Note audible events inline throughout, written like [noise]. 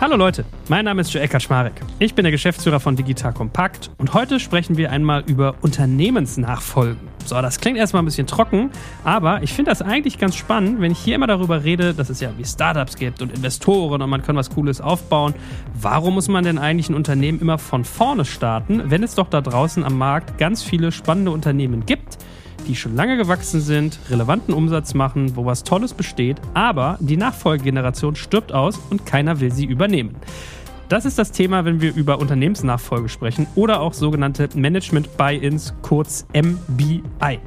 Hallo Leute, mein Name ist Joel Kaczmarek. Ich bin der Geschäftsführer von Digital Kompakt und heute sprechen wir einmal über Unternehmensnachfolgen. So, das klingt erstmal ein bisschen trocken, aber ich finde das eigentlich ganz spannend, wenn ich hier immer darüber rede, dass es ja wie Startups gibt und Investoren und man kann was Cooles aufbauen. Warum muss man denn eigentlich ein Unternehmen immer von vorne starten, wenn es doch da draußen am Markt ganz viele spannende Unternehmen gibt? Die schon lange gewachsen sind, relevanten Umsatz machen, wo was Tolles besteht, aber die Nachfolgegeneration stirbt aus und keiner will sie übernehmen. Das ist das Thema, wenn wir über Unternehmensnachfolge sprechen oder auch sogenannte Management Buy-ins, kurz MBI.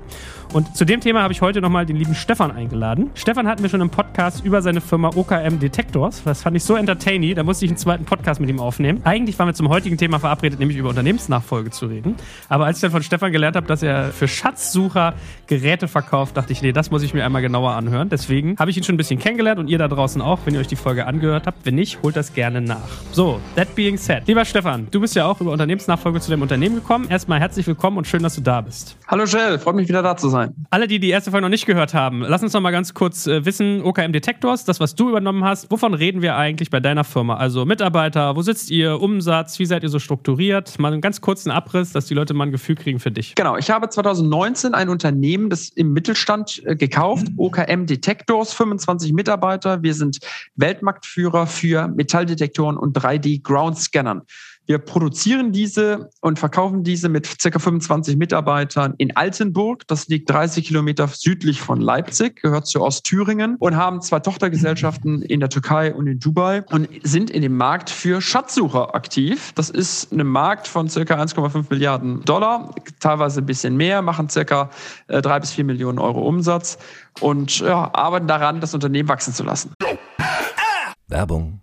Und zu dem Thema habe ich heute nochmal den lieben Stefan eingeladen. Stefan hatten wir schon im Podcast über seine Firma OKM Detectors. Das fand ich so entertaining, da musste ich einen zweiten Podcast mit ihm aufnehmen. Eigentlich waren wir zum heutigen Thema verabredet, nämlich über Unternehmensnachfolge zu reden. Aber als ich dann von Stefan gelernt habe, dass er für Schatzsucher Geräte verkauft, dachte ich, nee, das muss ich mir einmal genauer anhören. Deswegen habe ich ihn schon ein bisschen kennengelernt und ihr da draußen auch, wenn ihr euch die Folge angehört habt. Wenn nicht, holt das gerne nach. So, that being said. Lieber Stefan, du bist ja auch über Unternehmensnachfolge zu dem Unternehmen gekommen. Erstmal herzlich willkommen und schön, dass du da bist. Hallo Jill, freut mich wieder da zu sein sein. Alle, die die erste Folge noch nicht gehört haben, lass uns noch mal ganz kurz äh, wissen, OKM Detectors, das, was du übernommen hast, wovon reden wir eigentlich bei deiner Firma? Also Mitarbeiter, wo sitzt ihr, Umsatz, wie seid ihr so strukturiert? Mal einen ganz kurzen Abriss, dass die Leute mal ein Gefühl kriegen für dich. Genau, ich habe 2019 ein Unternehmen, das im Mittelstand äh, gekauft, OKM Detectors, 25 Mitarbeiter. Wir sind Weltmarktführer für Metalldetektoren und 3D-Ground-Scannern. Wir produzieren diese und verkaufen diese mit ca. 25 Mitarbeitern in Altenburg. Das liegt 30 Kilometer südlich von Leipzig, gehört zu Ostthüringen und haben zwei Tochtergesellschaften in der Türkei und in Dubai und sind in dem Markt für Schatzsucher aktiv. Das ist ein Markt von ca. 1,5 Milliarden Dollar, teilweise ein bisschen mehr, machen ca. 3 äh, bis 4 Millionen Euro Umsatz und ja, arbeiten daran, das Unternehmen wachsen zu lassen. Werbung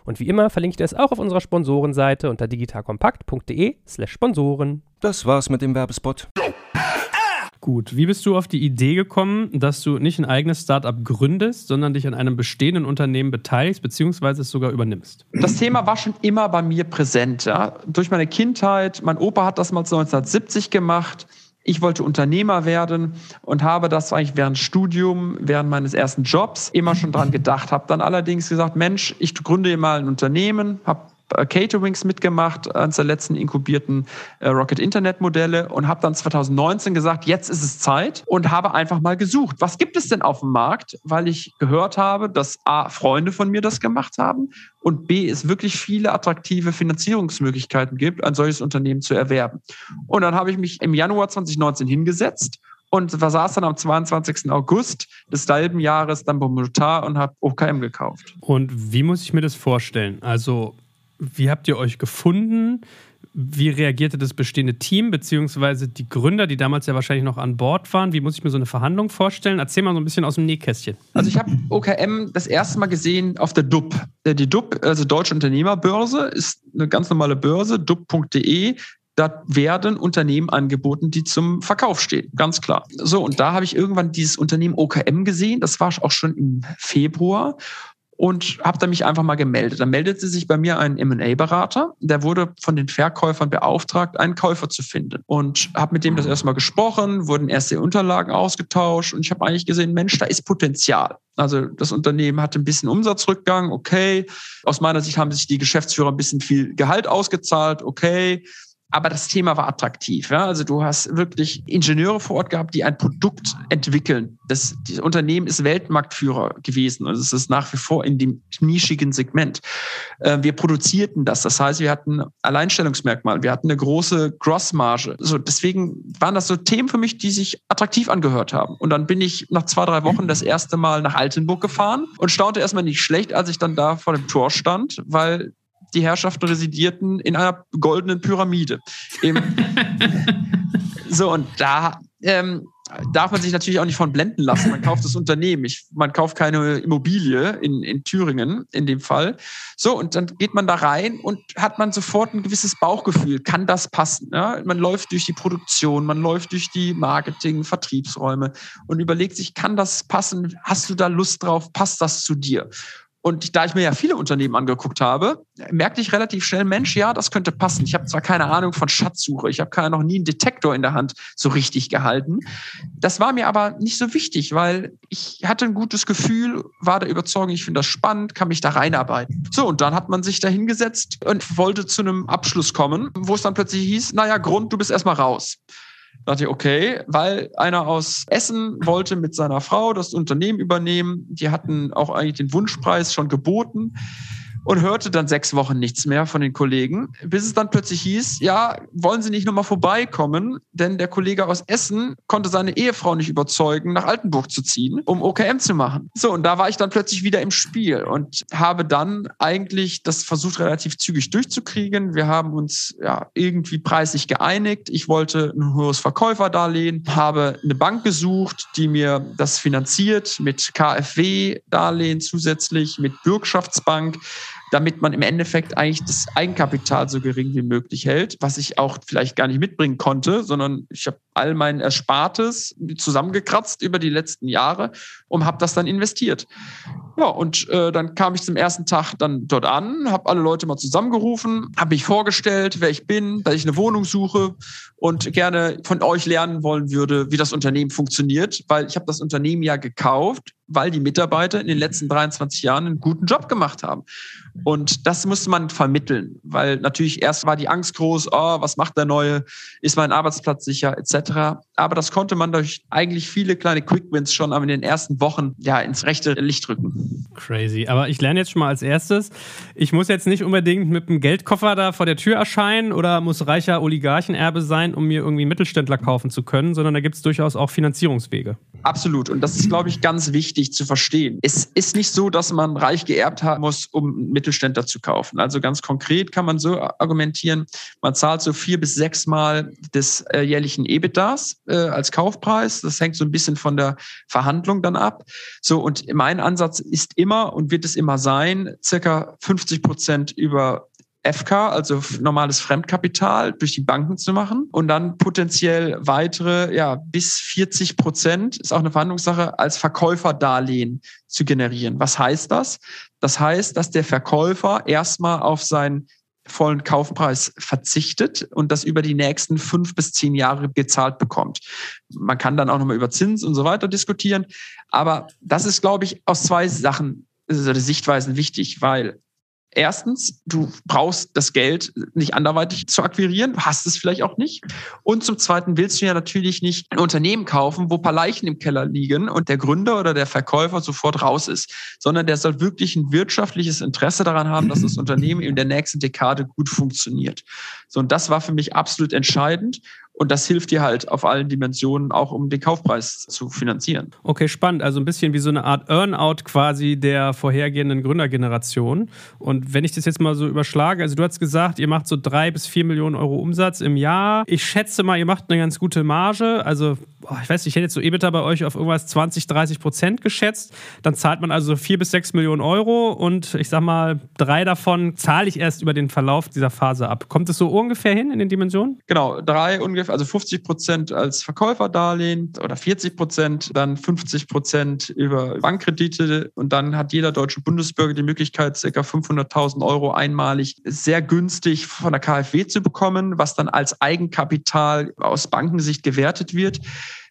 Und wie immer verlinke ich das auch auf unserer Sponsorenseite unter digitalkompakt.de/slash Sponsoren. Das war's mit dem Werbespot. Gut, wie bist du auf die Idee gekommen, dass du nicht ein eigenes Startup gründest, sondern dich an einem bestehenden Unternehmen beteiligst, beziehungsweise es sogar übernimmst? Das Thema war schon immer bei mir präsent. Ja? Durch meine Kindheit, mein Opa hat das mal 1970 gemacht. Ich wollte Unternehmer werden und habe das eigentlich während Studium, während meines ersten Jobs immer schon dran gedacht. Habe dann allerdings gesagt, Mensch, ich gründe mal ein Unternehmen, habe Caterings mitgemacht, eines der letzten inkubierten äh, Rocket Internet Modelle und habe dann 2019 gesagt, jetzt ist es Zeit und habe einfach mal gesucht, was gibt es denn auf dem Markt, weil ich gehört habe, dass A, Freunde von mir das gemacht haben und B, es wirklich viele attraktive Finanzierungsmöglichkeiten gibt, ein solches Unternehmen zu erwerben. Und dann habe ich mich im Januar 2019 hingesetzt und saß dann am 22. August des selben Jahres dann beim Notar und habe OKM gekauft. Und wie muss ich mir das vorstellen? Also wie habt ihr euch gefunden? Wie reagierte das bestehende Team, beziehungsweise die Gründer, die damals ja wahrscheinlich noch an Bord waren? Wie muss ich mir so eine Verhandlung vorstellen? Erzähl mal so ein bisschen aus dem Nähkästchen. Also ich habe OKM das erste Mal gesehen auf der DUB. Äh, die DUB, also Deutsche Unternehmerbörse, ist eine ganz normale Börse, dub.de. Da werden Unternehmen angeboten, die zum Verkauf stehen, ganz klar. So, und da habe ich irgendwann dieses Unternehmen OKM gesehen. Das war auch schon im Februar und habe da mich einfach mal gemeldet. Dann meldete sich bei mir ein M&A-Berater, der wurde von den Verkäufern beauftragt, einen Käufer zu finden und habe mit dem das erstmal gesprochen, wurden erste Unterlagen ausgetauscht und ich habe eigentlich gesehen, Mensch, da ist Potenzial. Also das Unternehmen hatte ein bisschen Umsatzrückgang, okay. Aus meiner Sicht haben sich die Geschäftsführer ein bisschen viel Gehalt ausgezahlt, okay aber das Thema war attraktiv. Ja? Also du hast wirklich Ingenieure vor Ort gehabt, die ein Produkt entwickeln. Das, das Unternehmen ist Weltmarktführer gewesen. Also es ist nach wie vor in dem nischigen Segment. Äh, wir produzierten das. Das heißt, wir hatten Alleinstellungsmerkmal. Wir hatten eine große Grossmarge. So, deswegen waren das so Themen für mich, die sich attraktiv angehört haben. Und dann bin ich nach zwei, drei Wochen das erste Mal nach Altenburg gefahren und staunte erstmal nicht schlecht, als ich dann da vor dem Tor stand, weil die Herrschaften residierten in einer goldenen Pyramide. [laughs] so, und da ähm, darf man sich natürlich auch nicht von blenden lassen. Man kauft das Unternehmen. Ich, man kauft keine Immobilie in, in Thüringen in dem Fall. So, und dann geht man da rein und hat man sofort ein gewisses Bauchgefühl. Kann das passen? Ja? Man läuft durch die Produktion, man läuft durch die Marketing, Vertriebsräume und überlegt sich, kann das passen? Hast du da Lust drauf? Passt das zu dir? Und da ich mir ja viele Unternehmen angeguckt habe, merkte ich relativ schnell, Mensch, ja, das könnte passen. Ich habe zwar keine Ahnung von Schatzsuche, ich habe noch nie einen Detektor in der Hand so richtig gehalten. Das war mir aber nicht so wichtig, weil ich hatte ein gutes Gefühl, war der Überzeugung, ich finde das spannend, kann mich da reinarbeiten. So, und dann hat man sich da hingesetzt und wollte zu einem Abschluss kommen, wo es dann plötzlich hieß, naja, Grund, du bist erstmal raus. Da dachte ich, okay, weil einer aus Essen wollte mit seiner Frau das Unternehmen übernehmen. Die hatten auch eigentlich den Wunschpreis schon geboten und hörte dann sechs Wochen nichts mehr von den Kollegen, bis es dann plötzlich hieß, ja, wollen Sie nicht nochmal vorbeikommen? Denn der Kollege aus Essen konnte seine Ehefrau nicht überzeugen, nach Altenburg zu ziehen, um OKM zu machen. So, und da war ich dann plötzlich wieder im Spiel und habe dann eigentlich das versucht, relativ zügig durchzukriegen. Wir haben uns ja irgendwie preislich geeinigt. Ich wollte ein hohes Verkäuferdarlehen, habe eine Bank gesucht, die mir das finanziert mit KfW-Darlehen zusätzlich, mit Bürgschaftsbank damit man im Endeffekt eigentlich das Eigenkapital so gering wie möglich hält, was ich auch vielleicht gar nicht mitbringen konnte, sondern ich habe all mein Erspartes zusammengekratzt über die letzten Jahre und habe das dann investiert. Ja, und äh, dann kam ich zum ersten Tag dann dort an, habe alle Leute mal zusammengerufen, habe mich vorgestellt, wer ich bin, dass ich eine Wohnung suche und gerne von euch lernen wollen würde, wie das Unternehmen funktioniert, weil ich habe das Unternehmen ja gekauft, weil die Mitarbeiter in den letzten 23 Jahren einen guten Job gemacht haben. Und das musste man vermitteln, weil natürlich erst war die Angst groß, oh, was macht der Neue, ist mein Arbeitsplatz sicher, etc. Aber das konnte man durch eigentlich viele kleine Quick-Wins schon in den ersten Wochen ja ins rechte Licht rücken. Crazy. Aber ich lerne jetzt schon mal als erstes, ich muss jetzt nicht unbedingt mit einem Geldkoffer da vor der Tür erscheinen oder muss reicher Oligarchenerbe sein, um mir irgendwie Mittelständler kaufen zu können, sondern da gibt es durchaus auch Finanzierungswege. Absolut. Und das ist, glaube ich, ganz wichtig zu verstehen. Es ist nicht so, dass man reich geerbt haben muss, um Mittelständler zu kaufen. Also ganz konkret kann man so argumentieren, man zahlt so vier bis sechs Mal des äh, jährlichen EBITDAs äh, als Kaufpreis. Das hängt so ein bisschen von der Verhandlung dann ab. So, und mein Ansatz ist immer und wird es immer sein, circa 50 Prozent über FK, also normales Fremdkapital, durch die Banken zu machen und dann potenziell weitere, ja, bis 40 Prozent, ist auch eine Verhandlungssache, als Verkäuferdarlehen zu generieren. Was heißt das? Das heißt, dass der Verkäufer erstmal auf seinen vollen Kaufpreis verzichtet und das über die nächsten fünf bis zehn Jahre gezahlt bekommt. Man kann dann auch nochmal über Zins und so weiter diskutieren. Aber das ist, glaube ich, aus zwei Sachen, also Sichtweisen wichtig, weil Erstens, du brauchst das Geld nicht anderweitig zu akquirieren, hast es vielleicht auch nicht. Und zum Zweiten willst du ja natürlich nicht ein Unternehmen kaufen, wo ein paar Leichen im Keller liegen und der Gründer oder der Verkäufer sofort raus ist, sondern der soll wirklich ein wirtschaftliches Interesse daran haben, dass das [clears throat] Unternehmen in der nächsten Dekade gut funktioniert. So, und das war für mich absolut entscheidend. Und das hilft dir halt auf allen Dimensionen auch, um den Kaufpreis zu finanzieren. Okay, spannend. Also ein bisschen wie so eine Art Earnout quasi der vorhergehenden Gründergeneration. Und wenn ich das jetzt mal so überschlage, also du hast gesagt, ihr macht so drei bis vier Millionen Euro Umsatz im Jahr. Ich schätze mal, ihr macht eine ganz gute Marge. Also, ich weiß nicht, ich hätte jetzt so EBITDA bei euch auf irgendwas 20, 30 Prozent geschätzt. Dann zahlt man also vier bis sechs Millionen Euro und ich sag mal, drei davon zahle ich erst über den Verlauf dieser Phase ab. Kommt es so ungefähr hin in den Dimensionen? Genau, drei ungefähr ungefähr, also 50 Prozent als Verkäuferdarlehen oder 40 Prozent, dann 50 Prozent über Bankkredite und dann hat jeder deutsche Bundesbürger die Möglichkeit, ca. 500.000 Euro einmalig sehr günstig von der KfW zu bekommen, was dann als Eigenkapital aus Bankensicht gewertet wird,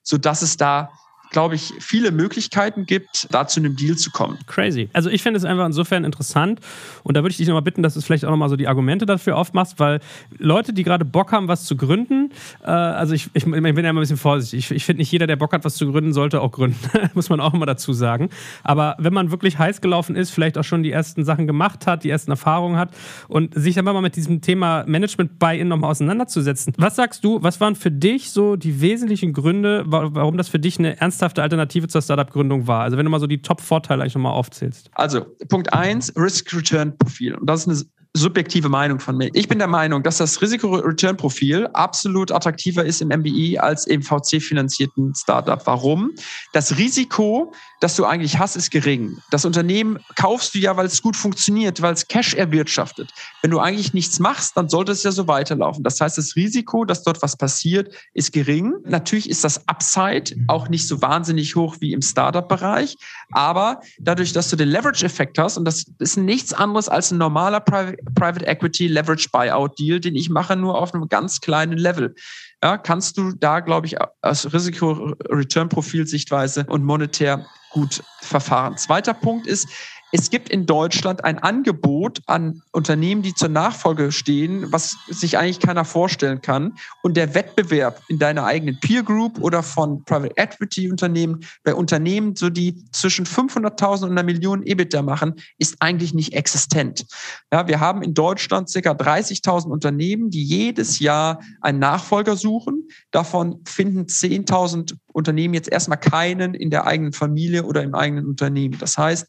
sodass es da glaube ich, viele Möglichkeiten gibt, da zu einem Deal zu kommen. Crazy. Also ich finde es einfach insofern interessant und da würde ich dich nochmal bitten, dass du vielleicht auch nochmal so die Argumente dafür aufmachst, weil Leute, die gerade Bock haben, was zu gründen, äh, also ich, ich, ich, bin ja immer ein bisschen vorsichtig. Ich, ich finde nicht jeder, der Bock hat, was zu gründen, sollte auch gründen. [laughs] Muss man auch immer dazu sagen. Aber wenn man wirklich heiß gelaufen ist, vielleicht auch schon die ersten Sachen gemacht hat, die ersten Erfahrungen hat und sich dann mal mit diesem Thema Management Buy-in nochmal auseinanderzusetzen. Was sagst du, was waren für dich so die wesentlichen Gründe, warum das für dich eine ernste ernsthafte Alternative zur Startup-Gründung war? Also wenn du mal so die Top-Vorteile eigentlich nochmal aufzählst. Also Punkt 1, Risk-Return-Profil. Und das ist eine subjektive Meinung von mir. Ich bin der Meinung, dass das Risiko-Return-Profil absolut attraktiver ist im MBI als im VC-finanzierten Startup. Warum? Das Risiko, das du eigentlich hast, ist gering. Das Unternehmen kaufst du ja, weil es gut funktioniert, weil es Cash erwirtschaftet. Wenn du eigentlich nichts machst, dann sollte es ja so weiterlaufen. Das heißt, das Risiko, dass dort was passiert, ist gering. Natürlich ist das Upside auch nicht so wahnsinnig hoch wie im Startup-Bereich, aber dadurch, dass du den Leverage-Effekt hast, und das ist nichts anderes als ein normaler Private Private Equity Leverage Buyout Deal, den ich mache, nur auf einem ganz kleinen Level. Ja, kannst du da, glaube ich, aus Risiko-Return-Profil-Sichtweise und monetär gut verfahren. Zweiter Punkt ist, es gibt in Deutschland ein Angebot an Unternehmen, die zur Nachfolge stehen, was sich eigentlich keiner vorstellen kann. Und der Wettbewerb in deiner eigenen Peer Group oder von Private Equity Unternehmen, bei Unternehmen, so die zwischen 500.000 und einer Million EBITDA machen, ist eigentlich nicht existent. Ja, wir haben in Deutschland circa 30.000 Unternehmen, die jedes Jahr einen Nachfolger suchen. Davon finden 10.000 Unternehmen jetzt erstmal keinen in der eigenen Familie oder im eigenen Unternehmen. Das heißt,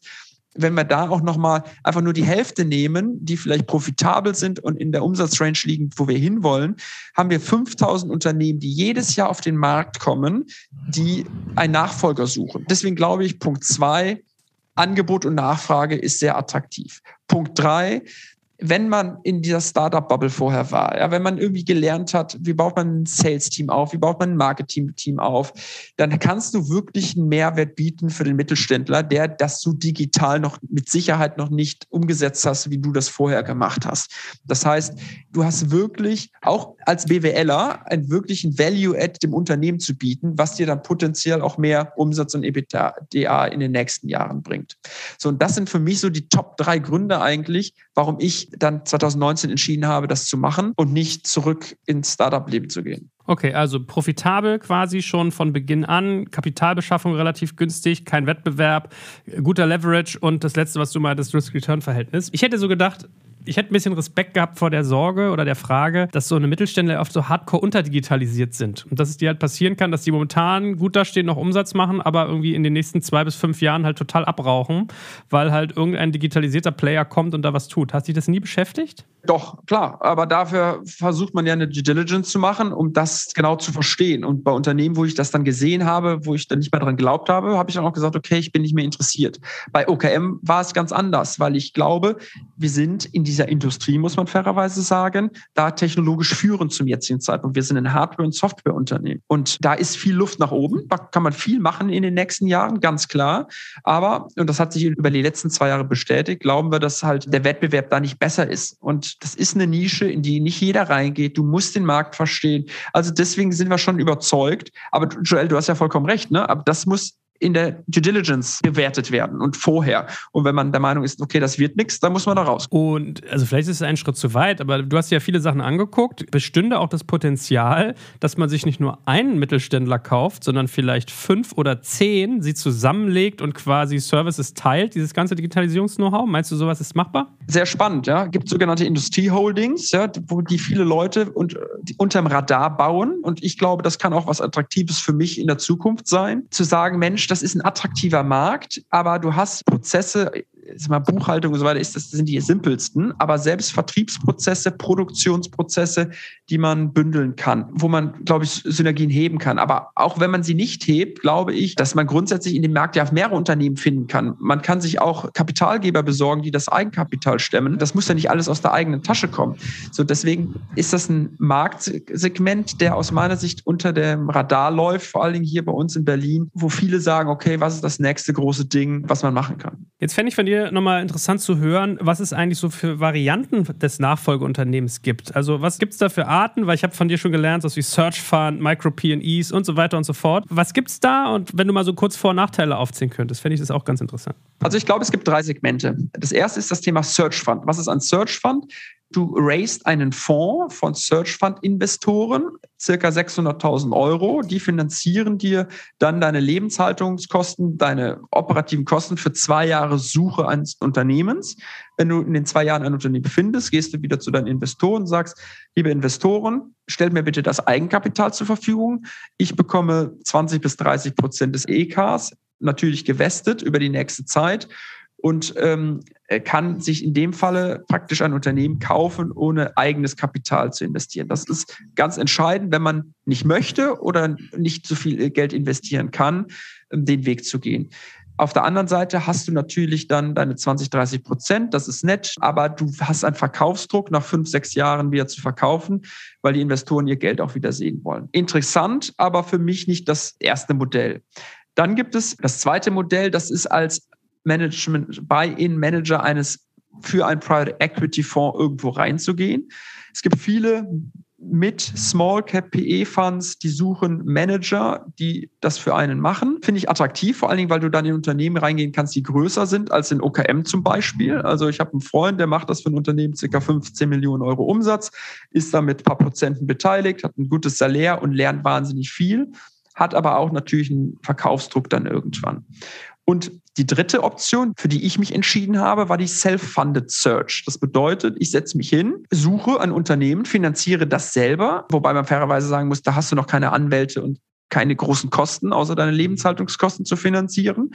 wenn wir da auch nochmal einfach nur die Hälfte nehmen, die vielleicht profitabel sind und in der Umsatzrange liegen, wo wir hinwollen, haben wir 5000 Unternehmen, die jedes Jahr auf den Markt kommen, die einen Nachfolger suchen. Deswegen glaube ich, Punkt zwei, Angebot und Nachfrage ist sehr attraktiv. Punkt drei, wenn man in dieser Startup-Bubble vorher war, ja, wenn man irgendwie gelernt hat, wie baut man ein Sales-Team auf, wie baut man ein Marketing-Team auf, dann kannst du wirklich einen Mehrwert bieten für den Mittelständler, der das so digital noch mit Sicherheit noch nicht umgesetzt hast, wie du das vorher gemacht hast. Das heißt, du hast wirklich auch als BWLer einen wirklichen Value-Add dem Unternehmen zu bieten, was dir dann potenziell auch mehr Umsatz und EBITDA in den nächsten Jahren bringt. So, und das sind für mich so die Top drei Gründe eigentlich, warum ich dann 2019 entschieden habe, das zu machen und nicht zurück ins Startup-Leben zu gehen. Okay, also profitabel quasi schon von Beginn an, Kapitalbeschaffung relativ günstig, kein Wettbewerb, guter Leverage und das letzte, was du das Risk-Return-Verhältnis. Ich hätte so gedacht, ich hätte ein bisschen Respekt gehabt vor der Sorge oder der Frage, dass so eine Mittelständler oft so hardcore unterdigitalisiert sind. Und dass es dir halt passieren kann, dass die momentan gut dastehen, noch Umsatz machen, aber irgendwie in den nächsten zwei bis fünf Jahren halt total abrauchen, weil halt irgendein digitalisierter Player kommt und da was tut. Hast dich das nie beschäftigt? Doch, klar. Aber dafür versucht man ja eine Due Diligence zu machen, um das genau zu verstehen. Und bei Unternehmen, wo ich das dann gesehen habe, wo ich dann nicht mehr dran geglaubt habe, habe ich dann auch gesagt, okay, ich bin nicht mehr interessiert. Bei OKM war es ganz anders, weil ich glaube, wir sind in dieser Industrie, muss man fairerweise sagen, da technologisch führend zum jetzigen Zeitpunkt. Wir sind ein Hardware- und Softwareunternehmen. Und da ist viel Luft nach oben. Da kann man viel machen in den nächsten Jahren, ganz klar. Aber, und das hat sich über die letzten zwei Jahre bestätigt, glauben wir, dass halt der Wettbewerb da nicht besser ist. Und das ist eine Nische, in die nicht jeder reingeht. Du musst den Markt verstehen. Also deswegen sind wir schon überzeugt. Aber Joel, du hast ja vollkommen recht, ne? Aber das muss in der Due Diligence bewertet werden und vorher. Und wenn man der Meinung ist, okay, das wird nichts, dann muss man da raus. Und also vielleicht ist es ein Schritt zu weit, aber du hast ja viele Sachen angeguckt. Bestünde auch das Potenzial, dass man sich nicht nur einen Mittelständler kauft, sondern vielleicht fünf oder zehn, sie zusammenlegt und quasi Services teilt, dieses ganze Digitalisierungs-Know-how? Meinst du, sowas ist machbar? Sehr spannend, ja. Gibt sogenannte Industrieholdings, ja, wo die viele Leute und, die unterm Radar bauen. Und ich glaube, das kann auch was Attraktives für mich in der Zukunft sein, zu sagen, Mensch, das ist ein attraktiver Markt, aber du hast Prozesse mal, Buchhaltung und so weiter ist, das sind die simpelsten, aber selbst Vertriebsprozesse, Produktionsprozesse, die man bündeln kann, wo man, glaube ich, Synergien heben kann. Aber auch wenn man sie nicht hebt, glaube ich, dass man grundsätzlich in dem Markt ja mehrere Unternehmen finden kann. Man kann sich auch Kapitalgeber besorgen, die das Eigenkapital stemmen. Das muss ja nicht alles aus der eigenen Tasche kommen. So, deswegen ist das ein Marktsegment, der aus meiner Sicht unter dem Radar läuft, vor allen Dingen hier bei uns in Berlin, wo viele sagen, okay, was ist das nächste große Ding, was man machen kann? Jetzt fände ich von dir nochmal interessant zu hören, was es eigentlich so für Varianten des Nachfolgeunternehmens gibt. Also was gibt es da für Arten? Weil ich habe von dir schon gelernt, so wie Search Fund, Micro P&Es und so weiter und so fort. Was gibt es da? Und wenn du mal so kurz Vor- und Nachteile aufzählen könntest, fände ich das auch ganz interessant. Also ich glaube, es gibt drei Segmente. Das erste ist das Thema Search Fund. Was ist ein Search Fund? Du raised einen Fonds von Search Fund Investoren, circa 600.000 Euro. Die finanzieren dir dann deine Lebenshaltungskosten, deine operativen Kosten für zwei Jahre Suche eines Unternehmens. Wenn du in den zwei Jahren ein Unternehmen findest, gehst du wieder zu deinen Investoren und sagst, liebe Investoren, stellt mir bitte das Eigenkapital zur Verfügung. Ich bekomme 20 bis 30 Prozent des EKs, natürlich gewestet über die nächste Zeit und ähm, kann sich in dem Falle praktisch ein Unternehmen kaufen, ohne eigenes Kapital zu investieren. Das ist ganz entscheidend, wenn man nicht möchte oder nicht so viel Geld investieren kann, ähm, den Weg zu gehen. Auf der anderen Seite hast du natürlich dann deine 20, 30 Prozent, das ist nett, aber du hast einen Verkaufsdruck, nach fünf, sechs Jahren wieder zu verkaufen, weil die Investoren ihr Geld auch wieder sehen wollen. Interessant, aber für mich nicht das erste Modell. Dann gibt es das zweite Modell, das ist als Management, Buy-in-Manager eines für ein Private Equity Fonds irgendwo reinzugehen. Es gibt viele mit Small Cap PE Funds, die suchen Manager, die das für einen machen. Finde ich attraktiv, vor allen Dingen, weil du dann in Unternehmen reingehen kannst, die größer sind als in OKM zum Beispiel. Also ich habe einen Freund, der macht das für ein Unternehmen circa 15 Millionen Euro Umsatz, ist da mit ein paar Prozenten beteiligt, hat ein gutes Salär und lernt wahnsinnig viel, hat aber auch natürlich einen Verkaufsdruck dann irgendwann. Und die dritte Option, für die ich mich entschieden habe, war die Self-Funded Search. Das bedeutet, ich setze mich hin, suche ein Unternehmen, finanziere das selber, wobei man fairerweise sagen muss, da hast du noch keine Anwälte und keine großen Kosten, außer deine Lebenshaltungskosten zu finanzieren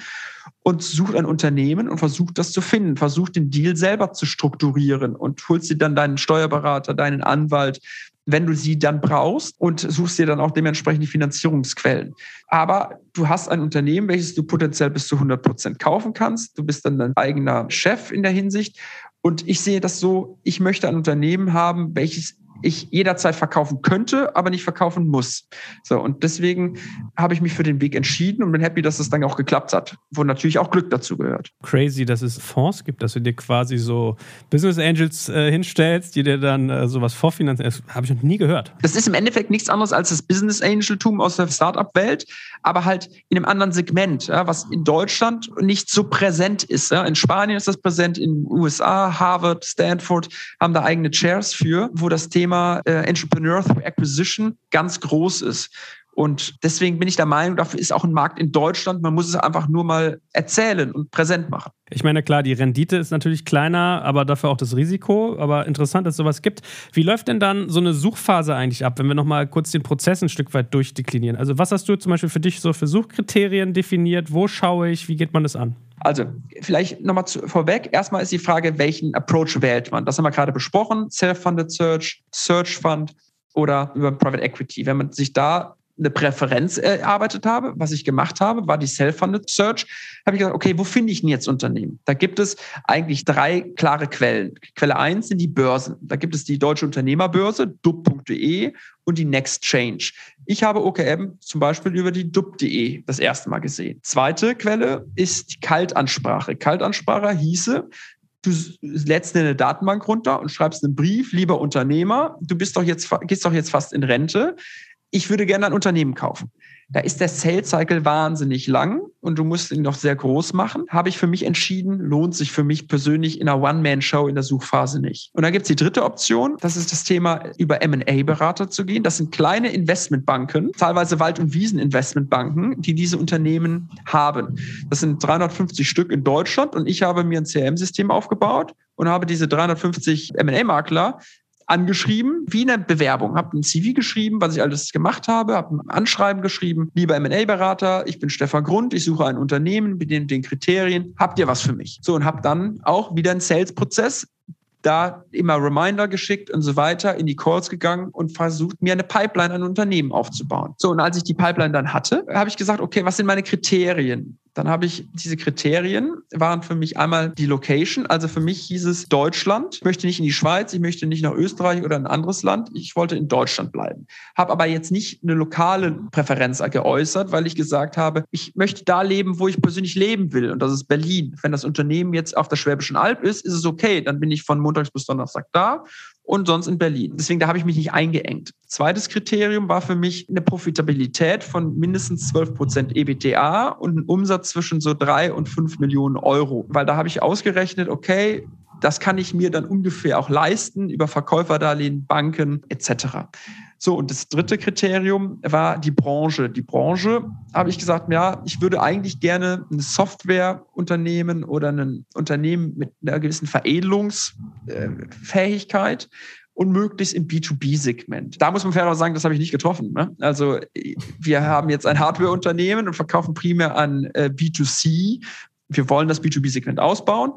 und sucht ein Unternehmen und versucht das zu finden, versucht den Deal selber zu strukturieren und holst dir dann deinen Steuerberater, deinen Anwalt, wenn du sie dann brauchst und suchst dir dann auch dementsprechend die Finanzierungsquellen. Aber du hast ein Unternehmen, welches du potenziell bis zu 100 Prozent kaufen kannst. Du bist dann dein eigener Chef in der Hinsicht. Und ich sehe das so, ich möchte ein Unternehmen haben, welches ich jederzeit verkaufen könnte, aber nicht verkaufen muss. So, und deswegen habe ich mich für den Weg entschieden und bin happy, dass es dann auch geklappt hat, wo natürlich auch Glück dazu gehört. Crazy, dass es Fonds gibt, dass du dir quasi so Business Angels äh, hinstellst, die dir dann äh, sowas vorfinanzieren. Das habe ich noch nie gehört. Das ist im Endeffekt nichts anderes als das Business Angeltum aus der Startup-Welt, aber halt in einem anderen Segment, ja, was in Deutschland nicht so präsent ist. Ja. In Spanien ist das präsent, in den USA, Harvard, Stanford haben da eigene Chairs für, wo das Thema Thema äh, Entrepreneur through Acquisition ganz groß ist. Und deswegen bin ich der Meinung, dafür ist auch ein Markt in Deutschland. Man muss es einfach nur mal erzählen und präsent machen. Ich meine, klar, die Rendite ist natürlich kleiner, aber dafür auch das Risiko. Aber interessant, dass es sowas gibt. Wie läuft denn dann so eine Suchphase eigentlich ab, wenn wir nochmal kurz den Prozess ein Stück weit durchdeklinieren? Also, was hast du zum Beispiel für dich so für Suchkriterien definiert? Wo schaue ich? Wie geht man das an? Also, vielleicht nochmal vorweg. Erstmal ist die Frage, welchen Approach wählt man? Das haben wir gerade besprochen. Self-Funded Search, Search Fund oder über Private Equity. Wenn man sich da eine Präferenz erarbeitet habe, was ich gemacht habe, war die Self-Funded Search. Habe ich gesagt, okay, wo finde ich denn jetzt Unternehmen? Da gibt es eigentlich drei klare Quellen. Quelle eins sind die Börsen. Da gibt es die Deutsche Unternehmerbörse, dub.de und die Next Change. Ich habe OKM zum Beispiel über die dub.de das erste Mal gesehen. Zweite Quelle ist die Kaltansprache. Kaltansprache hieße, du lädst eine Datenbank runter und schreibst einen Brief, lieber Unternehmer, du bist doch jetzt, gehst doch jetzt fast in Rente ich würde gerne ein Unternehmen kaufen. Da ist der Sales Cycle wahnsinnig lang und du musst ihn noch sehr groß machen. Habe ich für mich entschieden, lohnt sich für mich persönlich in einer One-Man-Show in der Suchphase nicht. Und dann gibt es die dritte Option, das ist das Thema, über M&A-Berater zu gehen. Das sind kleine Investmentbanken, teilweise Wald- und Wiesen-Investmentbanken, die diese Unternehmen haben. Das sind 350 Stück in Deutschland und ich habe mir ein CRM-System aufgebaut und habe diese 350 M&A-Makler angeschrieben, wie eine Bewerbung. Habe ein CV geschrieben, was ich alles gemacht habe, habe ein Anschreiben geschrieben. Lieber M&A-Berater, ich bin Stefan Grund, ich suche ein Unternehmen mit den, den Kriterien. Habt ihr was für mich? So, und habe dann auch wieder einen Sales-Prozess da immer Reminder geschickt und so weiter, in die Calls gegangen und versucht, mir eine Pipeline an Unternehmen aufzubauen. So, und als ich die Pipeline dann hatte, habe ich gesagt, okay, was sind meine Kriterien? Dann habe ich diese Kriterien, waren für mich einmal die Location. Also für mich hieß es Deutschland. Ich möchte nicht in die Schweiz, ich möchte nicht nach Österreich oder ein anderes Land. Ich wollte in Deutschland bleiben. Habe aber jetzt nicht eine lokale Präferenz geäußert, weil ich gesagt habe, ich möchte da leben, wo ich persönlich leben will. Und das ist Berlin. Wenn das Unternehmen jetzt auf der Schwäbischen Alb ist, ist es okay. Dann bin ich von Montags bis Donnerstag da und sonst in Berlin. Deswegen, da habe ich mich nicht eingeengt. Zweites Kriterium war für mich eine Profitabilität von mindestens 12 Prozent EBTA und ein Umsatz zwischen so drei und fünf Millionen Euro. Weil da habe ich ausgerechnet, okay, das kann ich mir dann ungefähr auch leisten über Verkäuferdarlehen, Banken etc. So, und das dritte Kriterium war die Branche. Die Branche habe ich gesagt, ja, ich würde eigentlich gerne ein Softwareunternehmen oder ein Unternehmen mit einer gewissen Veredelungsfähigkeit und möglichst im B2B-Segment. Da muss man fairerweise sagen, das habe ich nicht getroffen. Ne? Also wir haben jetzt ein Hardware-Unternehmen und verkaufen primär an äh, B2C. Wir wollen das B2B-Segment ausbauen.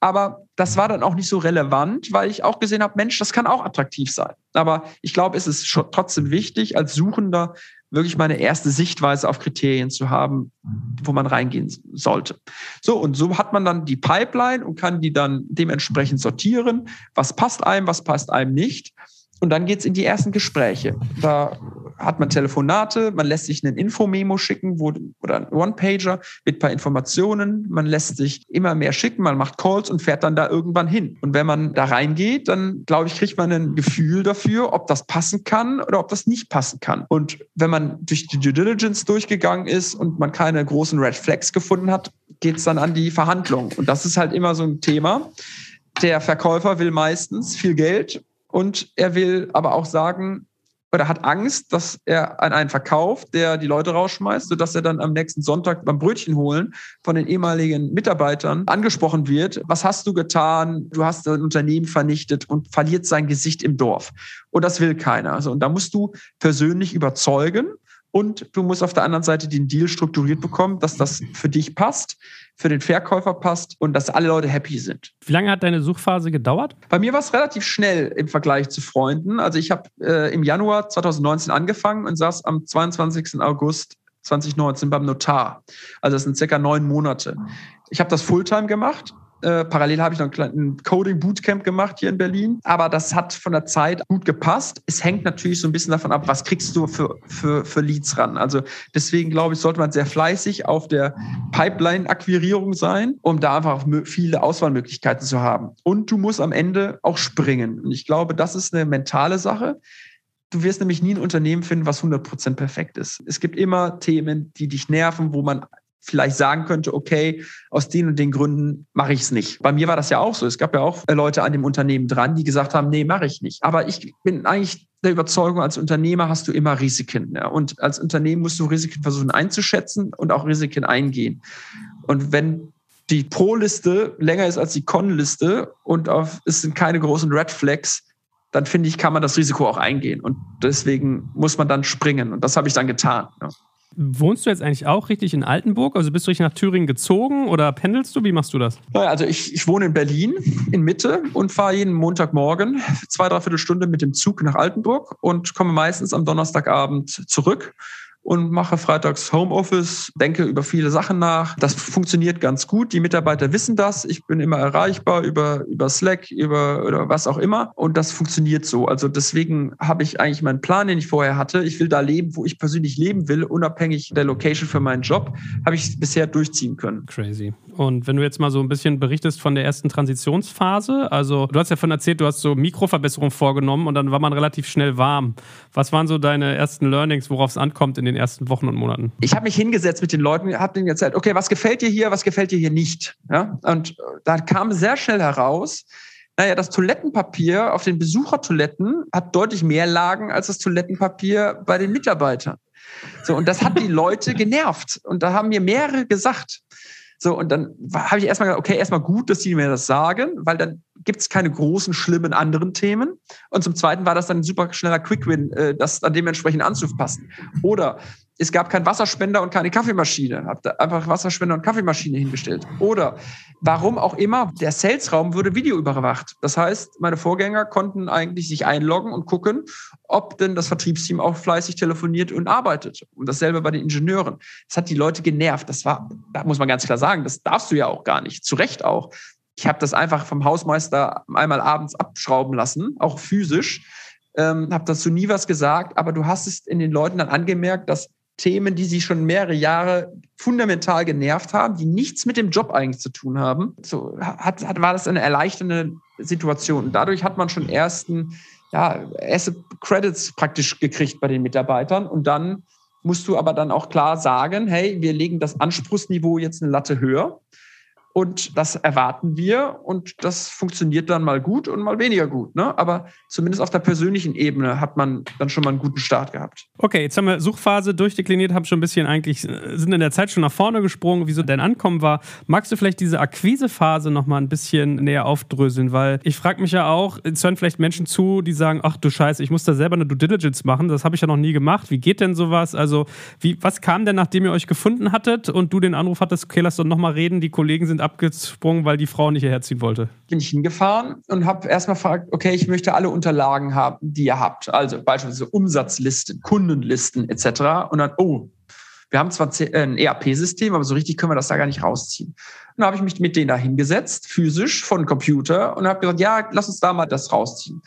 Aber das war dann auch nicht so relevant, weil ich auch gesehen habe, Mensch, das kann auch attraktiv sein. Aber ich glaube, es ist trotzdem wichtig, als Suchender wirklich meine erste Sichtweise auf Kriterien zu haben, wo man reingehen sollte. So, und so hat man dann die Pipeline und kann die dann dementsprechend sortieren. Was passt einem, was passt einem nicht. Und dann geht's in die ersten Gespräche. Da hat man Telefonate, man lässt sich einen Infomemo schicken wo, oder ein One-Pager mit ein paar Informationen. Man lässt sich immer mehr schicken, man macht Calls und fährt dann da irgendwann hin. Und wenn man da reingeht, dann glaube ich, kriegt man ein Gefühl dafür, ob das passen kann oder ob das nicht passen kann. Und wenn man durch die Due Diligence durchgegangen ist und man keine großen Red Flags gefunden hat, geht's dann an die Verhandlung. Und das ist halt immer so ein Thema. Der Verkäufer will meistens viel Geld und er will aber auch sagen, oder hat Angst, dass er an einen verkauft, der die Leute rausschmeißt, sodass er dann am nächsten Sonntag beim Brötchen holen von den ehemaligen Mitarbeitern angesprochen wird. Was hast du getan? Du hast ein Unternehmen vernichtet und verliert sein Gesicht im Dorf. Und das will keiner. Also, und da musst du persönlich überzeugen. Und du musst auf der anderen Seite den Deal strukturiert bekommen, dass das für dich passt, für den Verkäufer passt und dass alle Leute happy sind. Wie lange hat deine Suchphase gedauert? Bei mir war es relativ schnell im Vergleich zu Freunden. Also ich habe äh, im Januar 2019 angefangen und saß am 22. August 2019 beim Notar. Also das sind circa neun Monate. Ich habe das Fulltime gemacht äh, parallel habe ich noch ein Coding Bootcamp gemacht hier in Berlin. Aber das hat von der Zeit gut gepasst. Es hängt natürlich so ein bisschen davon ab, was kriegst du für, für, für Leads ran. Also deswegen glaube ich, sollte man sehr fleißig auf der Pipeline-Akquirierung sein, um da einfach viele Auswahlmöglichkeiten zu haben. Und du musst am Ende auch springen. Und ich glaube, das ist eine mentale Sache. Du wirst nämlich nie ein Unternehmen finden, was 100% perfekt ist. Es gibt immer Themen, die dich nerven, wo man vielleicht sagen könnte, okay, aus den und den Gründen mache ich es nicht. Bei mir war das ja auch so. Es gab ja auch äh, Leute an dem Unternehmen dran, die gesagt haben, nee, mache ich nicht. Aber ich bin eigentlich der Überzeugung, als Unternehmer hast du immer Risiken. Ja? Und als Unternehmen musst du Risiken versuchen einzuschätzen und auch Risiken eingehen. Und wenn die Pro-Liste länger ist als die Con-Liste und auf, es sind keine großen Red Flags, dann finde ich, kann man das Risiko auch eingehen. Und deswegen muss man dann springen. Und das habe ich dann getan. Ja. Wohnst du jetzt eigentlich auch richtig in Altenburg? Also bist du richtig nach Thüringen gezogen oder pendelst du? Wie machst du das? Also ich, ich wohne in Berlin in Mitte und fahre jeden Montagmorgen zwei, dreiviertel Stunde mit dem Zug nach Altenburg und komme meistens am Donnerstagabend zurück und mache freitags Homeoffice, denke über viele Sachen nach. Das funktioniert ganz gut. Die Mitarbeiter wissen das. Ich bin immer erreichbar über, über Slack, über oder was auch immer. Und das funktioniert so. Also deswegen habe ich eigentlich meinen Plan, den ich vorher hatte. Ich will da leben, wo ich persönlich leben will, unabhängig der Location für meinen Job, habe ich bisher durchziehen können. Crazy. Und wenn du jetzt mal so ein bisschen berichtest von der ersten Transitionsphase, also du hast ja von erzählt, du hast so Mikroverbesserungen vorgenommen und dann war man relativ schnell warm. Was waren so deine ersten Learnings, worauf es ankommt in den ersten Wochen und Monaten? Ich habe mich hingesetzt mit den Leuten, habe denen erzählt, okay, was gefällt dir hier, was gefällt dir hier nicht? Ja? Und da kam sehr schnell heraus, naja, das Toilettenpapier auf den Besuchertoiletten hat deutlich mehr Lagen als das Toilettenpapier bei den Mitarbeitern. So, und das hat die Leute [laughs] genervt. Und da haben mir mehrere gesagt. So, und dann habe ich erstmal gesagt, okay, erstmal gut, dass die mir das sagen, weil dann gibt es keine großen, schlimmen anderen Themen. Und zum Zweiten war das dann ein super schneller Quick-Win, äh, das dann dementsprechend anzupassen. Oder es gab keinen Wasserspender und keine Kaffeemaschine. Habt einfach Wasserspender und Kaffeemaschine hingestellt. Oder warum auch immer, der Sales-Raum wurde videoüberwacht. Das heißt, meine Vorgänger konnten eigentlich sich einloggen und gucken, ob denn das Vertriebsteam auch fleißig telefoniert und arbeitet. Und dasselbe bei den Ingenieuren. Das hat die Leute genervt. Das war, da muss man ganz klar sagen, das darfst du ja auch gar nicht. Zu Recht auch. Ich habe das einfach vom Hausmeister einmal abends abschrauben lassen, auch physisch. Ähm, habe dazu nie was gesagt, aber du hast es in den Leuten dann angemerkt, dass Themen, die sie schon mehrere Jahre fundamental genervt haben, die nichts mit dem Job eigentlich zu tun haben. So hat, hat, war das eine erleichternde Situation. Und dadurch hat man schon ersten ja, Asset Credits praktisch gekriegt bei den Mitarbeitern. Und dann musst du aber dann auch klar sagen, hey, wir legen das Anspruchsniveau jetzt eine Latte höher. Und das erwarten wir und das funktioniert dann mal gut und mal weniger gut. Ne? Aber zumindest auf der persönlichen Ebene hat man dann schon mal einen guten Start gehabt. Okay, jetzt haben wir Suchphase durchdekliniert, haben schon ein bisschen eigentlich, sind in der Zeit schon nach vorne gesprungen, wieso dein Ankommen war. Magst du vielleicht diese Akquisephase nochmal ein bisschen näher aufdröseln? Weil ich frage mich ja auch, es hören vielleicht Menschen zu, die sagen, ach du Scheiße, ich muss da selber eine Due Diligence machen, das habe ich ja noch nie gemacht. Wie geht denn sowas? Also, wie, was kam denn, nachdem ihr euch gefunden hattet und du den Anruf hattest, okay, lass doch nochmal reden, die Kollegen sind abgesprungen, weil die Frau nicht hierher ziehen wollte? Bin ich hingefahren und habe erstmal gefragt, okay, ich möchte alle Unterlagen haben, die ihr habt. Also beispielsweise Umsatzlisten, Kundenlisten etc. Und dann, oh, wir haben zwar ein ERP-System, aber so richtig können wir das da gar nicht rausziehen. Und dann habe ich mich mit denen da hingesetzt, physisch, von Computer und habe gesagt, ja, lass uns da mal das rausziehen.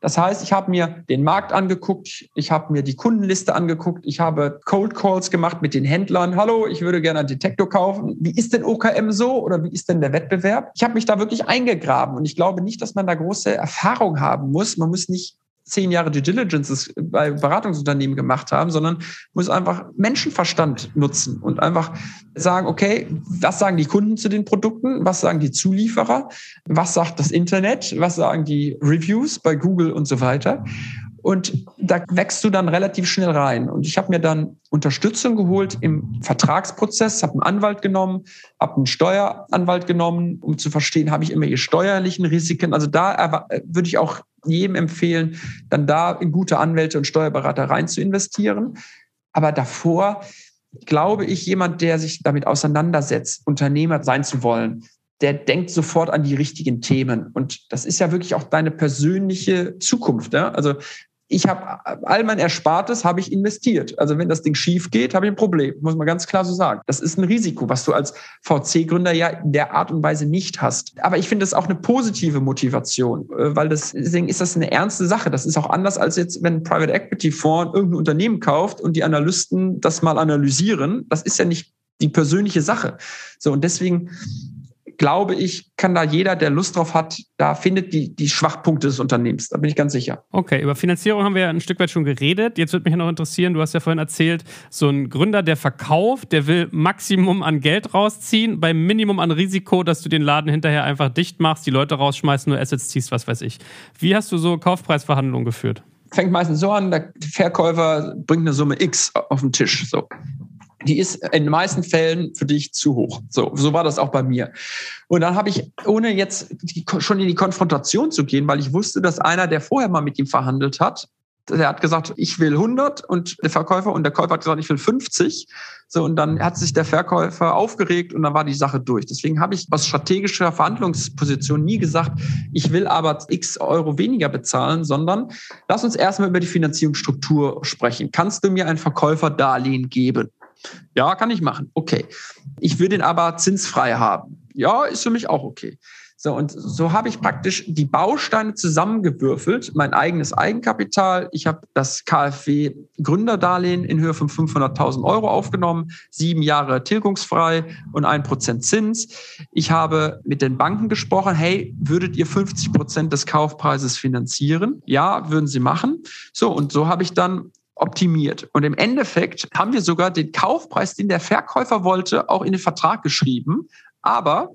Das heißt, ich habe mir den Markt angeguckt, ich habe mir die Kundenliste angeguckt, ich habe Cold Calls gemacht mit den Händlern. Hallo, ich würde gerne einen Detektor kaufen. Wie ist denn OKM so oder wie ist denn der Wettbewerb? Ich habe mich da wirklich eingegraben und ich glaube nicht, dass man da große Erfahrung haben muss. Man muss nicht zehn Jahre Due Diligences bei Beratungsunternehmen gemacht haben, sondern muss einfach Menschenverstand nutzen und einfach sagen, okay, was sagen die Kunden zu den Produkten? Was sagen die Zulieferer? Was sagt das Internet? Was sagen die Reviews bei Google und so weiter? Und da wächst du dann relativ schnell rein. Und ich habe mir dann Unterstützung geholt im Vertragsprozess, habe einen Anwalt genommen, habe einen Steueranwalt genommen, um zu verstehen, habe ich immer hier steuerlichen Risiken. Also da würde ich auch jedem empfehlen, dann da in gute Anwälte und Steuerberater rein zu investieren. Aber davor glaube ich, jemand, der sich damit auseinandersetzt, Unternehmer sein zu wollen, der denkt sofort an die richtigen Themen. Und das ist ja wirklich auch deine persönliche Zukunft. Ja? Also ich habe all mein Erspartes habe ich investiert. Also wenn das Ding schief geht, habe ich ein Problem, muss man ganz klar so sagen. Das ist ein Risiko, was du als VC-Gründer ja in der Art und Weise nicht hast. Aber ich finde es auch eine positive Motivation, äh, weil das, deswegen ist das eine ernste Sache. Das ist auch anders als jetzt, wenn ein Private Equity Fonds irgendein Unternehmen kauft und die Analysten das mal analysieren. Das ist ja nicht die persönliche Sache. So und deswegen glaube ich, kann da jeder, der Lust drauf hat, da findet die, die Schwachpunkte des Unternehmens. Da bin ich ganz sicher. Okay, über Finanzierung haben wir ja ein Stück weit schon geredet. Jetzt würde mich noch interessieren, du hast ja vorhin erzählt, so ein Gründer, der verkauft, der will Maximum an Geld rausziehen, beim Minimum an Risiko, dass du den Laden hinterher einfach dicht machst, die Leute rausschmeißt, nur Assets ziehst, was weiß ich. Wie hast du so Kaufpreisverhandlungen geführt? Fängt meistens so an, der Verkäufer bringt eine Summe X auf den Tisch. So die ist in den meisten Fällen für dich zu hoch. So, so war das auch bei mir. Und dann habe ich, ohne jetzt die, schon in die Konfrontation zu gehen, weil ich wusste, dass einer, der vorher mal mit ihm verhandelt hat, der hat gesagt, ich will 100 und der Verkäufer und der Käufer hat gesagt, ich will 50. So, und dann hat sich der Verkäufer aufgeregt und dann war die Sache durch. Deswegen habe ich aus strategischer Verhandlungsposition nie gesagt, ich will aber x Euro weniger bezahlen, sondern lass uns erstmal über die Finanzierungsstruktur sprechen. Kannst du mir ein Verkäuferdarlehen geben? Ja, kann ich machen. Okay. Ich will den aber zinsfrei haben. Ja, ist für mich auch okay. So, und so habe ich praktisch die Bausteine zusammengewürfelt, mein eigenes Eigenkapital. Ich habe das KfW Gründerdarlehen in Höhe von 500.000 Euro aufgenommen, sieben Jahre tilgungsfrei und ein Prozent Zins. Ich habe mit den Banken gesprochen, hey, würdet ihr 50 Prozent des Kaufpreises finanzieren? Ja, würden sie machen. So, und so habe ich dann optimiert. Und im Endeffekt haben wir sogar den Kaufpreis, den der Verkäufer wollte, auch in den Vertrag geschrieben. Aber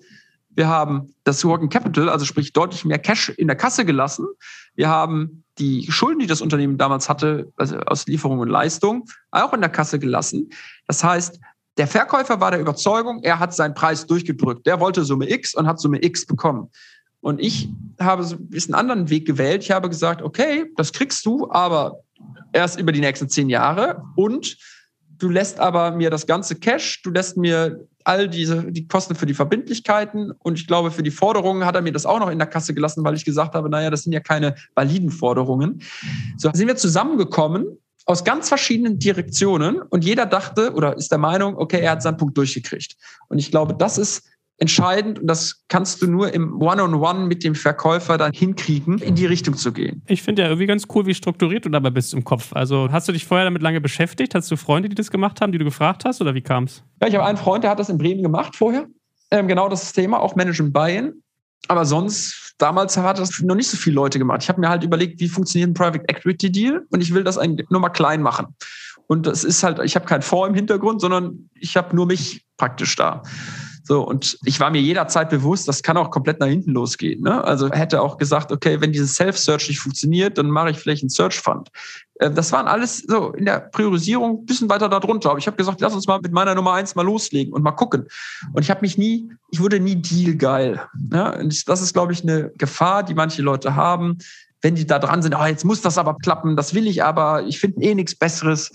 wir haben das Working Capital, also sprich deutlich mehr Cash in der Kasse gelassen. Wir haben die Schulden, die das Unternehmen damals hatte, also aus Lieferung und Leistung, auch in der Kasse gelassen. Das heißt, der Verkäufer war der Überzeugung, er hat seinen Preis durchgedrückt. Der wollte Summe X und hat Summe X bekommen. Und ich habe so ein bisschen einen anderen Weg gewählt. Ich habe gesagt, okay, das kriegst du, aber erst über die nächsten zehn Jahre und du lässt aber mir das ganze Cash, du lässt mir all diese, die Kosten für die Verbindlichkeiten und ich glaube, für die Forderungen hat er mir das auch noch in der Kasse gelassen, weil ich gesagt habe, naja, das sind ja keine validen Forderungen. So sind wir zusammengekommen aus ganz verschiedenen Direktionen und jeder dachte oder ist der Meinung, okay, er hat seinen Punkt durchgekriegt. Und ich glaube, das ist entscheidend und das kannst du nur im One-on-One -on -One mit dem Verkäufer dann hinkriegen, in die Richtung zu gehen. Ich finde ja irgendwie ganz cool, wie strukturiert du dabei bist im Kopf. Also hast du dich vorher damit lange beschäftigt? Hast du Freunde, die das gemacht haben, die du gefragt hast oder wie kam es? Ja, ich habe einen Freund, der hat das in Bremen gemacht vorher. Ähm, genau das Thema, auch Management Buy-in. Aber sonst, damals hat das noch nicht so viele Leute gemacht. Ich habe mir halt überlegt, wie funktioniert ein Private Equity Deal und ich will das eigentlich nur mal klein machen. Und das ist halt, ich habe keinen Fonds im Hintergrund, sondern ich habe nur mich praktisch da. So, und ich war mir jederzeit bewusst, das kann auch komplett nach hinten losgehen. Ne? Also hätte auch gesagt, okay, wenn dieses Self-Search nicht funktioniert, dann mache ich vielleicht einen Search-Fund. Äh, das waren alles so in der Priorisierung ein bisschen weiter darunter. Aber ich habe gesagt, lass uns mal mit meiner Nummer eins mal loslegen und mal gucken. Und ich habe mich nie, ich wurde nie dealgeil. Ja? Und das ist, glaube ich, eine Gefahr, die manche Leute haben, wenn die da dran sind, oh, jetzt muss das aber klappen, das will ich aber, ich finde eh nichts Besseres.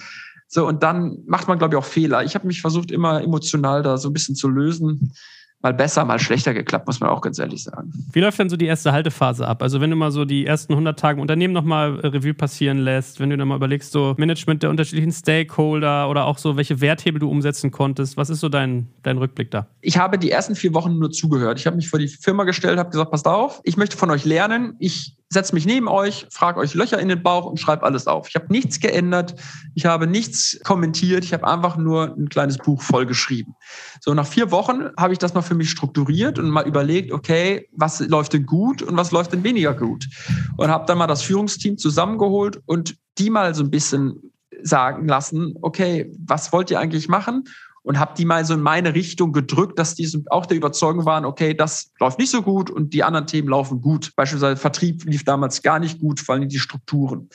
So, und dann macht man, glaube ich, auch Fehler. Ich habe mich versucht, immer emotional da so ein bisschen zu lösen. Mal besser, mal schlechter geklappt, muss man auch ganz ehrlich sagen. Wie läuft denn so die erste Haltephase ab? Also wenn du mal so die ersten 100 Tage Unternehmen nochmal äh, Revue passieren lässt, wenn du dann mal überlegst, so Management der unterschiedlichen Stakeholder oder auch so, welche Werthebel du umsetzen konntest, was ist so dein, dein Rückblick da? Ich habe die ersten vier Wochen nur zugehört. Ich habe mich vor die Firma gestellt, habe gesagt, passt auf, ich möchte von euch lernen. Ich setze mich neben euch, frage euch Löcher in den Bauch und schreibe alles auf. Ich habe nichts geändert, ich habe nichts kommentiert, ich habe einfach nur ein kleines Buch vollgeschrieben. So, nach vier Wochen habe ich das mal für mich strukturiert und mal überlegt, okay, was läuft denn gut und was läuft denn weniger gut? Und habe dann mal das Führungsteam zusammengeholt und die mal so ein bisschen sagen lassen, okay, was wollt ihr eigentlich machen? Und habe die mal so in meine Richtung gedrückt, dass die auch der Überzeugung waren, okay, das läuft nicht so gut und die anderen Themen laufen gut. Beispielsweise Vertrieb lief damals gar nicht gut, vor allem die Strukturen.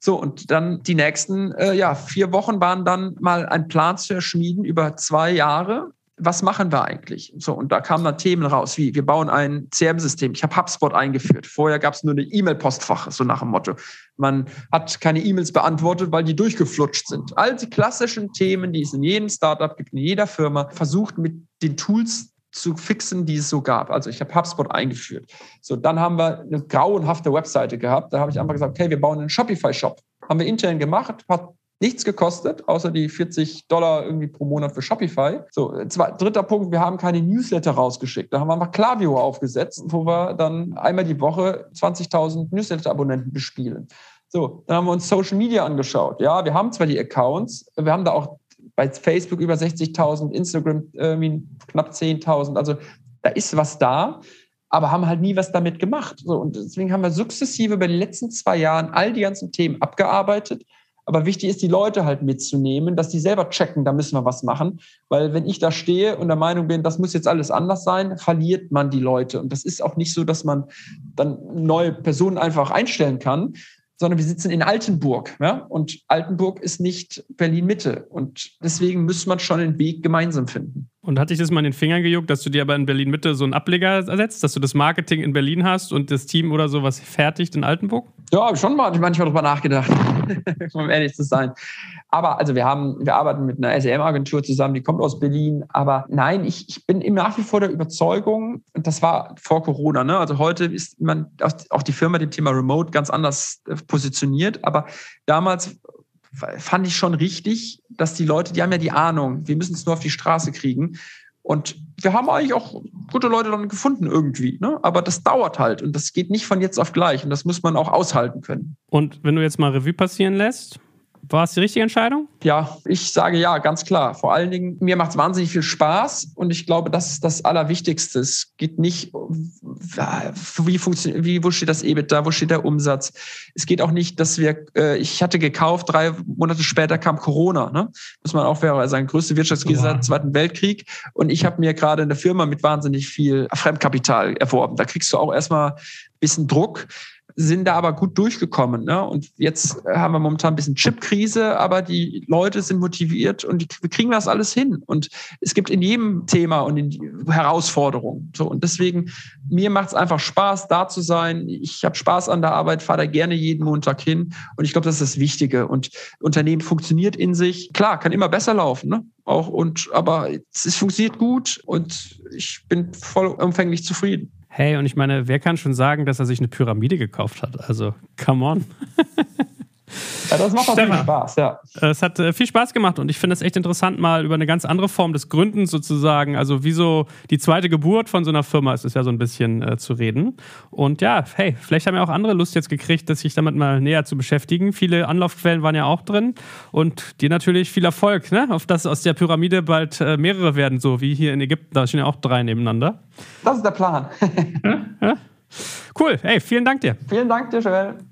So, und dann die nächsten äh, ja, vier Wochen waren dann mal ein Plan zu erschmieden über zwei Jahre, was machen wir eigentlich? So, und da kamen dann Themen raus, wie wir bauen ein CRM-System. Ich habe HubSpot eingeführt. Vorher gab es nur eine E-Mail-Postfach, so nach dem Motto. Man hat keine E-Mails beantwortet, weil die durchgeflutscht sind. All die klassischen Themen, die es in jedem Startup gibt, in jeder Firma, versucht mit den Tools zu fixen, die es so gab. Also ich habe HubSpot eingeführt. So, dann haben wir eine grauenhafte Webseite gehabt. Da habe ich einfach gesagt, okay, wir bauen einen Shopify-Shop. Haben wir intern gemacht, hat nichts gekostet, außer die 40 Dollar irgendwie pro Monat für Shopify. So, zwei, dritter Punkt, wir haben keine Newsletter rausgeschickt. Da haben wir einfach Klaviyo aufgesetzt, wo wir dann einmal die Woche 20.000 Newsletter-Abonnenten bespielen. So, dann haben wir uns Social Media angeschaut. Ja, wir haben zwar die Accounts, wir haben da auch bei Facebook über 60.000, Instagram irgendwie knapp 10.000. Also da ist was da, aber haben halt nie was damit gemacht. So, und deswegen haben wir sukzessive über die letzten zwei Jahren all die ganzen Themen abgearbeitet aber wichtig ist, die Leute halt mitzunehmen, dass die selber checken, da müssen wir was machen. Weil wenn ich da stehe und der Meinung bin, das muss jetzt alles anders sein, verliert man die Leute. Und das ist auch nicht so, dass man dann neue Personen einfach einstellen kann, sondern wir sitzen in Altenburg. Ja? Und Altenburg ist nicht Berlin-Mitte. Und deswegen muss man schon den Weg gemeinsam finden. Und hat dich das mal in den Fingern gejuckt, dass du dir aber in Berlin-Mitte so einen Ableger ersetzt, dass du das Marketing in Berlin hast und das Team oder sowas fertigt in Altenburg? Ja, schon mal manchmal drüber nachgedacht, [laughs] um ehrlich zu sein. Aber also wir haben, wir arbeiten mit einer SEM-Agentur zusammen, die kommt aus Berlin. Aber nein, ich, ich bin nach wie vor der Überzeugung, und das war vor Corona, ne? Also heute ist man auch die Firma dem Thema Remote ganz anders äh, positioniert. Aber damals fand ich schon richtig, dass die Leute, die haben ja die Ahnung, wir müssen es nur auf die Straße kriegen. Und wir haben eigentlich auch gute Leute dann gefunden irgendwie. Ne? Aber das dauert halt und das geht nicht von jetzt auf gleich und das muss man auch aushalten können. Und wenn du jetzt mal Revue passieren lässt, war es die richtige Entscheidung? Ja, ich sage ja, ganz klar. Vor allen Dingen, mir macht es wahnsinnig viel Spaß und ich glaube, das ist das Allerwichtigste. Es geht nicht, wie funktioniert, wie, wo steht das EBITDA, wo steht der Umsatz? Es geht auch nicht, dass wir, äh, ich hatte gekauft, drei Monate später kam Corona, ne? Muss man auch sagen, größte Wirtschaftskrise seit dem Zweiten Weltkrieg. Und ich habe mir gerade eine Firma mit wahnsinnig viel Fremdkapital erworben. Da kriegst du auch erstmal ein bisschen Druck sind da aber gut durchgekommen. Ne? Und jetzt haben wir momentan ein bisschen Chipkrise, aber die Leute sind motiviert und die, wir kriegen das alles hin. Und es gibt in jedem Thema und in Herausforderungen. So, und deswegen, mir macht es einfach Spaß, da zu sein. Ich habe Spaß an der Arbeit, fahre da gerne jeden Montag hin. Und ich glaube, das ist das Wichtige. Und Unternehmen funktioniert in sich. Klar, kann immer besser laufen. Ne? Auch und aber es funktioniert gut und ich bin vollumfänglich zufrieden. Hey, und ich meine, wer kann schon sagen, dass er sich eine Pyramide gekauft hat? Also, come on. [laughs] Ja, das macht auch viel Spaß, ja. Es hat äh, viel Spaß gemacht und ich finde es echt interessant, mal über eine ganz andere Form des Gründens sozusagen, also wie so die zweite Geburt von so einer Firma ist es ja so ein bisschen äh, zu reden. Und ja, hey, vielleicht haben ja auch andere Lust jetzt gekriegt, sich damit mal näher zu beschäftigen. Viele Anlaufquellen waren ja auch drin und dir natürlich viel Erfolg, ne? Auf dass aus der Pyramide bald äh, mehrere werden, so wie hier in Ägypten, da stehen ja auch drei nebeneinander. Das ist der Plan. [laughs] ja, ja. Cool, hey, vielen Dank dir. Vielen Dank dir, Joel.